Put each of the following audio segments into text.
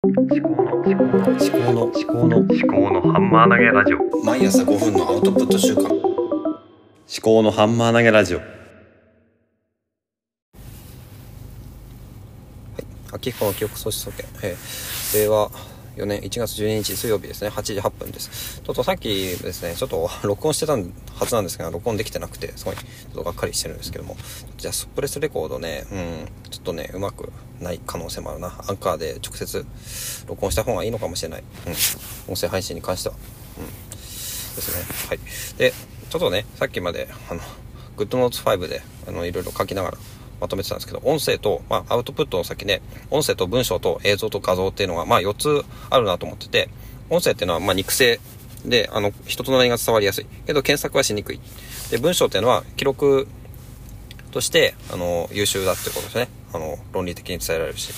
思考の思考の思考の思考の思考のハンマー投げラジオ。毎朝5分のアウトプット週間。思考のハンマー投げラジオ。秋川記憶喪失総研、えー、令和4年1月12日水曜日ですね。8時8分です。ちょっとさっきですねちょっと 録音してたはずなんですが録音できてなくてすごいちょっとがっかりしてるんですけども。じゃあスプレスレコードねうんちょっとねうまくない可能性もあるな。アンカーで直接録音した方がいいのかもしれない。うん。音声配信に関しては。うん。ですね。はい。でちょっとねさっきまであの GoodNotes5 であのいろいろ書きながらまとめてたんですけど、音声と、まあ、アウトプットの先ね、音声と文章と映像と画像っていうのが、まあ、4つあるなと思ってて、音声っていうのは、まあ、肉声で、あの、人となりが伝わりやすい。けど、検索はしにくい。で、文章っていうのは、記録として、あの、優秀だってことですね。あの、論理的に伝えられるし。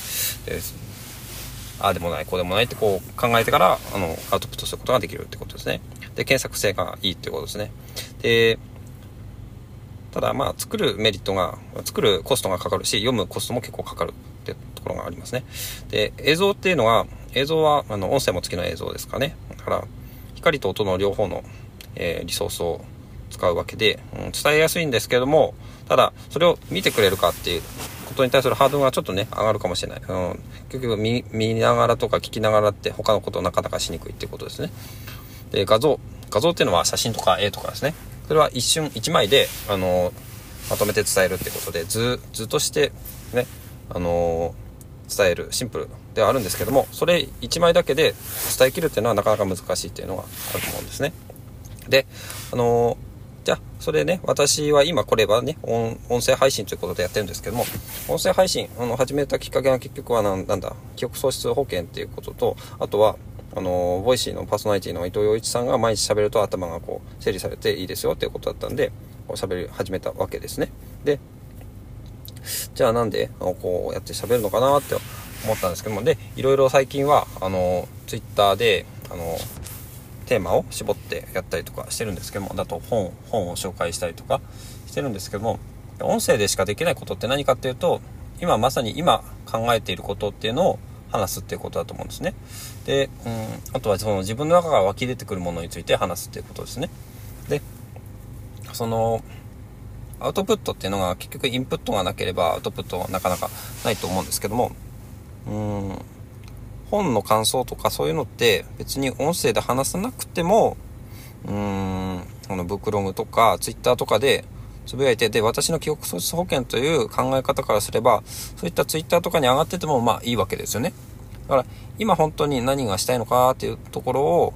ああでもない、こうでもないってこう考えてから、あの、アウトプットすることができるってことですね。で、検索性がいいってことですね。で、ただまあ作るメリットが作るコストがかかるし読むコストも結構かかるってところがありますね。で映像っていうのは映像はあの音声も付きの映像ですかね。だから光と音の両方の、えー、リソースを使うわけで、うん、伝えやすいんですけどもただそれを見てくれるかっていうことに対するハードルがちょっとね上がるかもしれない、うん、結局見ながらとか聞きながらって他のことをなかなかしにくいっていうことですね。で画像画像っていうのは写真とか絵とかですね。それは一瞬1枚で、あのまとめて伝えるってことで図図としてね、あの伝えるシンプルではあるんですけどもそれ1枚だけで伝えきるっていうのはなかなか難しいっていうのがあると思うんですね。で、あのじゃあ、それね、私は今これはね、音声配信ということでやってるんですけども、音声配信、あの、始めたきっかけは結局はなんだ、記憶喪失保険っていうことと、あとは、あの、 Voicy のパーソナリティの伊藤洋一さんが毎日喋ると頭がこう、整理されていいですよっていうことだったんで、こう喋り始めたわけですね。で、じゃあなんで、こうやって喋るのかなって思ったんですけども、で、いろいろ最近は、あの、ツイッターで、あの、テーマを絞ってやったりとかしてるんですけども、だと本、本を紹介したりとかしてるんですけども、音声でしかできないことって何かっていうと、今まさに今考えていることっていうのを話すっていうことだと思うんですね。で、うん、あとはその自分の中から湧き出てくるものについて話すっていうことですね。で、その、アウトプットっていうのが結局インプットがなければアウトプットはなかなかないと思うんですけども、うん、本の感想とかそういうのって別に音声で話さなくても、うん、このブックログとかツイッターとかでつぶやいて、で、私の記憶喪失保険という考え方からすれば、そういったツイッターとかに上がっててもまあいいわけですよね。だから、今本当に何がしたいのかっていうところを、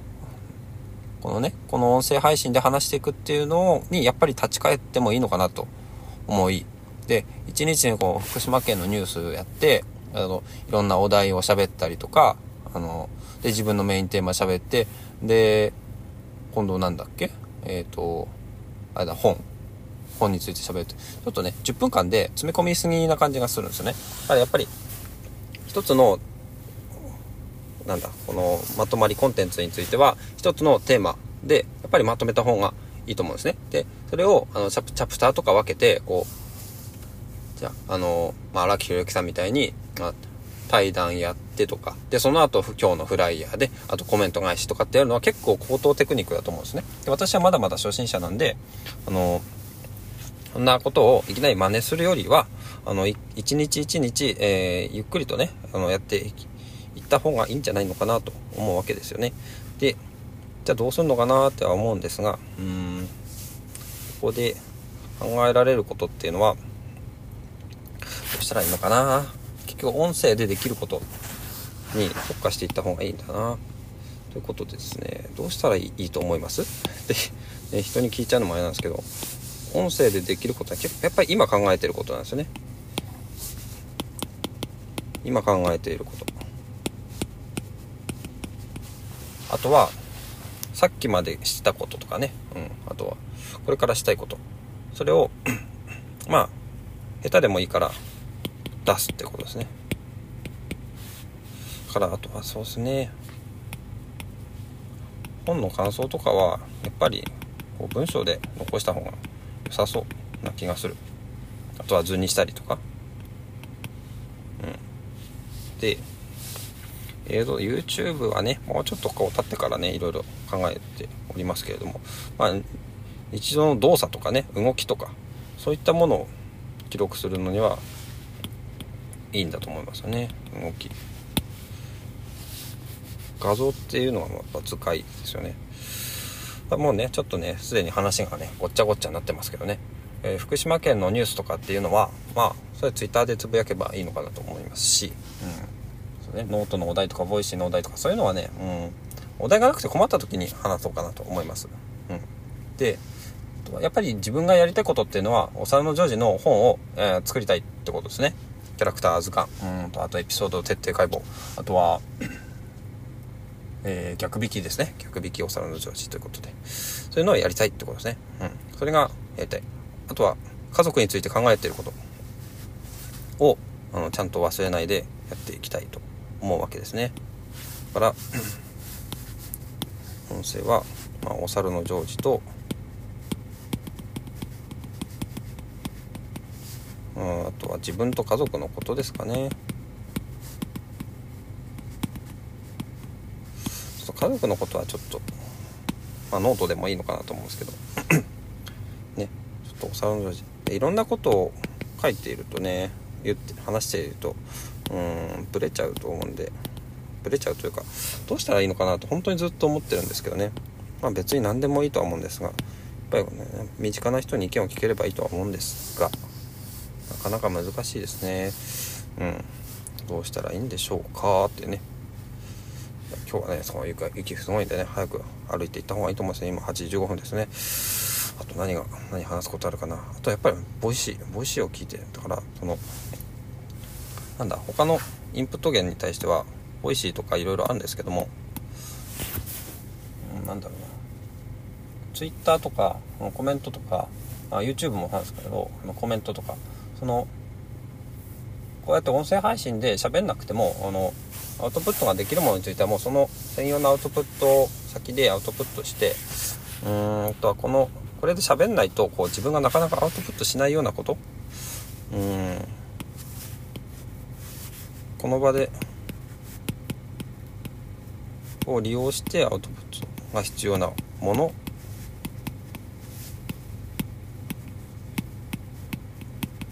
このね、この音声配信で話していくっていうのに、やっぱり立ち返ってもいいのかなと思い、で、一日にこう、福島県のニュースやって、あの、いろんなお題を喋ったりとか、あの、で、自分のメインテーマ喋って、で、今度なんだっけ？えっ、ー、と、あれだ、本。本について喋ると、ちょっとね、10分間で詰め込みすぎな感じがするんですよね。だからやっぱり、一つの、なんだ、このまとまりコンテンツについては、一つのテーマで、やっぱりまとめた方がいいと思うんですね。で、それを、あの、チャプチャプターとか分けて、こう、じゃあ、あの、まあ、荒木宏之さんみたいに、まあ、対談やってとか、で、その後、今日のフライヤーで、あとコメント返しとかってやるのは結構高等テクニックだと思うんですね。で、私はまだまだ初心者なんで、あの、そんなことをいきなり真似するよりは、あの、一日一日、えー、ゆっくりとね、あの、やっていった方がいいんじゃないのかなと思うわけですよね。で、じゃあどうするのかなっては思うんですが、うん、ここで考えられることっていうのは、どうしたらいいのかな？結局音声でできることに特化していった方がいいんだな。ということですね、どうしたらいいと思います？で、人に聞いちゃうのもあれなんですけど、音声でできることは結構やっぱり今考えてることなんですよね。今考えていること。あとはさっきまでしたこととかね、うん、あとはこれからしたいこと。それを まあ下手でもいいから出すってことですね。からあとはそうですね。本の感想とかはやっぱりこう文章で残した方がさそうな気がする。あとは図にしたりとか。うん。で映像 YouTube はねもうちょっとこう経ってからねいろいろ考えておりますけれども。まあ一度の動作とかね動きとかそういったものを記録するのにはいいんだと思いますよね。動き。画像っていうのはやっぱ使いですよね。もうねちょっとねすでに話がねごっちゃごっちゃになってますけどね、えー、福島県のニュースとかっていうのはまあそれ Twitter でつぶやけばいいのかなと思いますし、うん。そうね、ノートのお題とか Voicy のお題とかそういうのはね、うん、お題がなくて困った時に話そうかなと思います、うん、でやっぱり自分がやりたいことっていうのはお皿のジョージの本を、えー、作りたいってことですね。キャラクター図鑑。うん。とあとエピソード徹底解剖。あとはえー、逆引きですね。逆引きお皿のジョージということで。そういうのをやりたいってことですね。うん。それがやりたい。あとは、家族について考えてることを、あの、ちゃんと忘れないでやっていきたいと思うわけですね。だから、音声は、まあ、お猿のジョージと、あとは自分と家族のことですかね。家族のことはちょっと、まあ、ノートでもいいのかなと思うんですけど ねちょっとお皿のジョージいろんなことを書いているとね言って話しているとうんブレちゃうと思うんでブレちゃうというかどうしたらいいのかなと本当にずっと思ってるんですけどね。まあ別に何でもいいとは思うんですがやっぱりね身近な人に意見を聞ければいいとは思うんですがなかなか難しいですね。うん。どうしたらいいんでしょうかってね。今日はね。その雪雪すごいんでね。早く歩いて行った方がいいと思いますね。今8時15分ですね。あと何が何話すことあるかな。あとやっぱり Voicy Voicy を聞いてだからそのなんだ他のインプット源に対しては Voicy とかいろいろあるんですけども、うん、なんだろうな。Twitter とかコメントとか YouTube もなんですけどコメントとかそのこうやって音声配信で喋んなくてもあのアウトプットができるものについてはもうその専用のアウトプット先でアウトプットしてうーんとはこのこれで喋んないとこう自分がなかなかアウトプットしないようなこと。うん。この場でを利用してアウトプットが必要なもの。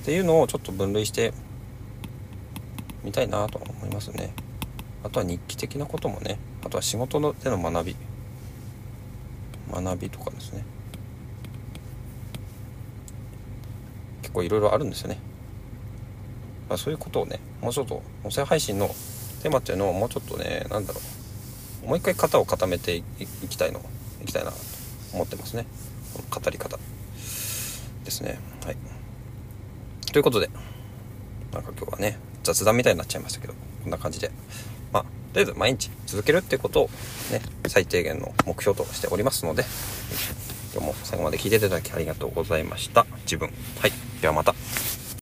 っていうのをちょっと分類してみたいなと思いますね。あとは日記的なこともね。あとは仕事のでの学び。学びとかですね。結構いろいろあるんですよね、まあ、そういうことをねもうちょっと音声配信のテーマっていうのをもうちょっとね何だろう。もう一回型を固めていきたいのいきたいなと思ってますね。この語り方ですね。はい。ということでなんか今日はね雑談みたいになっちゃいましたけどこんな感じでまあ、とりあえず毎日続けるってことをね、最低限の目標としておりますので、今日も最後まで聞いていただきありがとうございました。自分。はい。ではまた。